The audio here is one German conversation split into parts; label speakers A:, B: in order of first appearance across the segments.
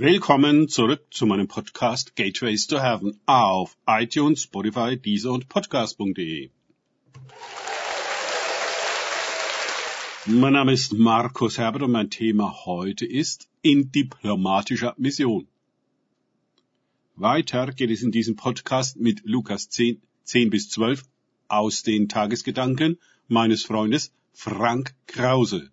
A: Willkommen zurück zu meinem Podcast Gateways to Heaven auf iTunes, Spotify, Deezer und Podcast.de. Mein Name ist Markus Herbert und mein Thema heute ist in diplomatischer Mission. Weiter geht es in diesem Podcast mit Lukas 10, 10 bis 12 aus den Tagesgedanken meines Freundes Frank Krause.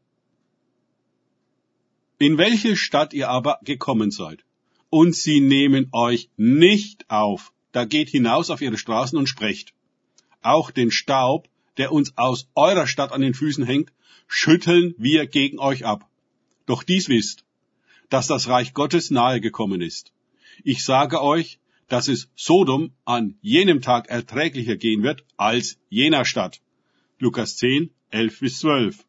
A: In welche Stadt ihr aber gekommen seid, und sie nehmen euch nicht auf, da geht hinaus auf ihre Straßen und sprecht. Auch den Staub, der uns aus eurer Stadt an den Füßen hängt, schütteln wir gegen euch ab. Doch dies wisst, dass das Reich Gottes nahe gekommen ist. Ich sage euch, dass es Sodom an jenem Tag erträglicher gehen wird als jener Stadt. Lukas 10, 11 bis 12.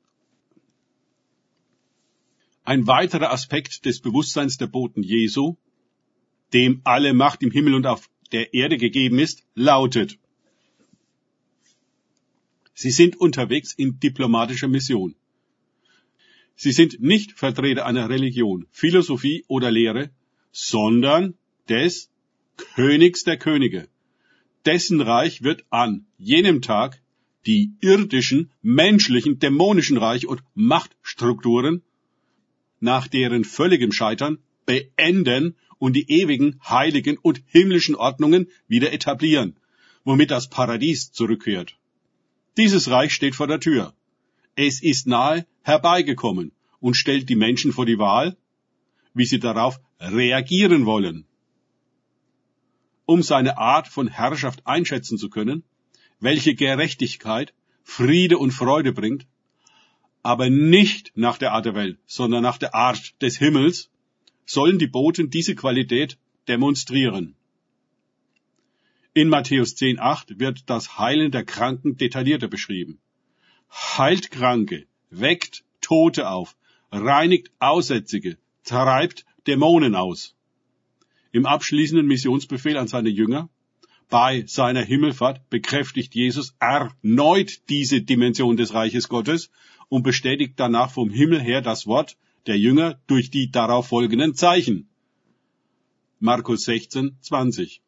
A: Ein weiterer Aspekt des Bewusstseins der Boten Jesu, dem alle Macht im Himmel und auf der Erde gegeben ist, lautet, Sie sind unterwegs in diplomatischer Mission. Sie sind nicht Vertreter einer Religion, Philosophie oder Lehre, sondern des Königs der Könige. Dessen Reich wird an jenem Tag die irdischen, menschlichen, dämonischen Reich und Machtstrukturen nach deren völligem Scheitern beenden und die ewigen, heiligen und himmlischen Ordnungen wieder etablieren, womit das Paradies zurückkehrt. Dieses Reich steht vor der Tür. Es ist nahe herbeigekommen und stellt die Menschen vor die Wahl, wie sie darauf reagieren wollen. Um seine Art von Herrschaft einschätzen zu können, welche Gerechtigkeit, Friede und Freude bringt, aber nicht nach der Art der Welt, sondern nach der Art des Himmels, sollen die Boten diese Qualität demonstrieren. In Matthäus 10.8 wird das Heilen der Kranken detaillierter beschrieben. Heilt Kranke, weckt Tote auf, reinigt Aussätzige, treibt Dämonen aus. Im abschließenden Missionsbefehl an seine Jünger bei seiner Himmelfahrt bekräftigt Jesus erneut diese Dimension des Reiches Gottes und bestätigt danach vom Himmel her das Wort der Jünger durch die darauf folgenden Zeichen. Markus 16, 20.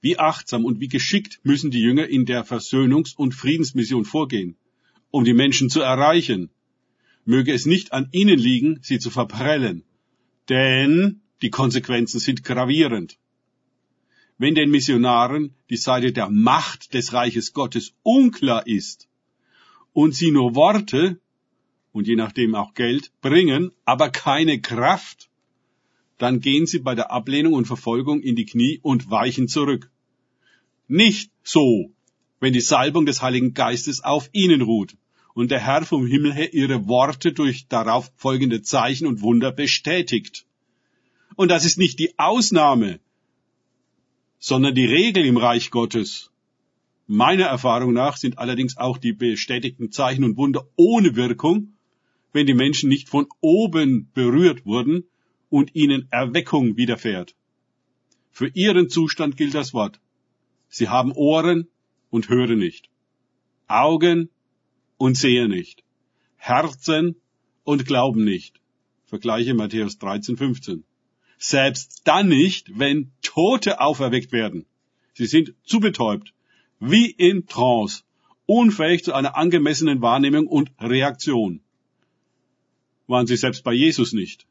A: Wie achtsam und wie geschickt müssen die Jünger in der Versöhnungs- und Friedensmission vorgehen, um die Menschen zu erreichen. Möge es nicht an ihnen liegen, sie zu verprellen, denn die Konsequenzen sind gravierend. Wenn den Missionaren die Seite der Macht des Reiches Gottes unklar ist, und sie nur Worte und je nachdem auch Geld bringen, aber keine Kraft, dann gehen sie bei der Ablehnung und Verfolgung in die Knie und weichen zurück. Nicht so, wenn die Salbung des Heiligen Geistes auf ihnen ruht und der Herr vom Himmel her ihre Worte durch darauf folgende Zeichen und Wunder bestätigt. Und das ist nicht die Ausnahme, sondern die Regel im Reich Gottes. Meiner Erfahrung nach sind allerdings auch die bestätigten Zeichen und Wunder ohne Wirkung, wenn die Menschen nicht von oben berührt wurden und ihnen Erweckung widerfährt. Für ihren Zustand gilt das Wort. Sie haben Ohren und hören nicht, Augen und sehen nicht, Herzen und glauben nicht. Vergleiche Matthäus 13, 15. Selbst dann nicht, wenn Tote auferweckt werden. Sie sind zu betäubt, wie in Trance, unfähig zu einer angemessenen Wahrnehmung und Reaktion. Waren sie selbst bei Jesus nicht.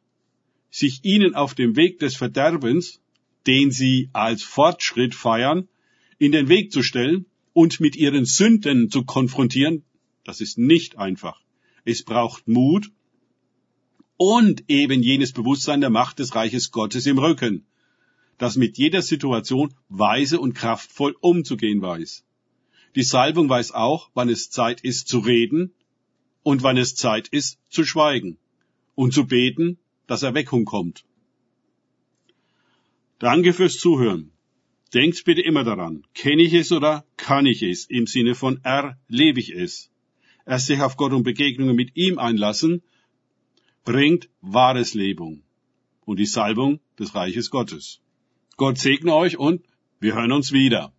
A: Sich ihnen auf dem Weg des Verderbens, den sie als Fortschritt feiern, in den Weg zu stellen und mit ihren Sünden zu konfrontieren, das ist nicht einfach. Es braucht Mut und eben jenes Bewusstsein der Macht des Reiches Gottes im Rücken das mit jeder Situation weise und kraftvoll umzugehen weiß. Die Salbung weiß auch, wann es Zeit ist zu reden und wann es Zeit ist zu schweigen und zu beten, dass Erweckung kommt. Danke fürs Zuhören. Denkt bitte immer daran, kenne ich es oder kann ich es im Sinne von erlebe ich es. Erst sich auf Gott und Begegnungen mit ihm einlassen, bringt wahres Lebung und die Salbung des Reiches Gottes. Gott segne euch und wir hören uns wieder.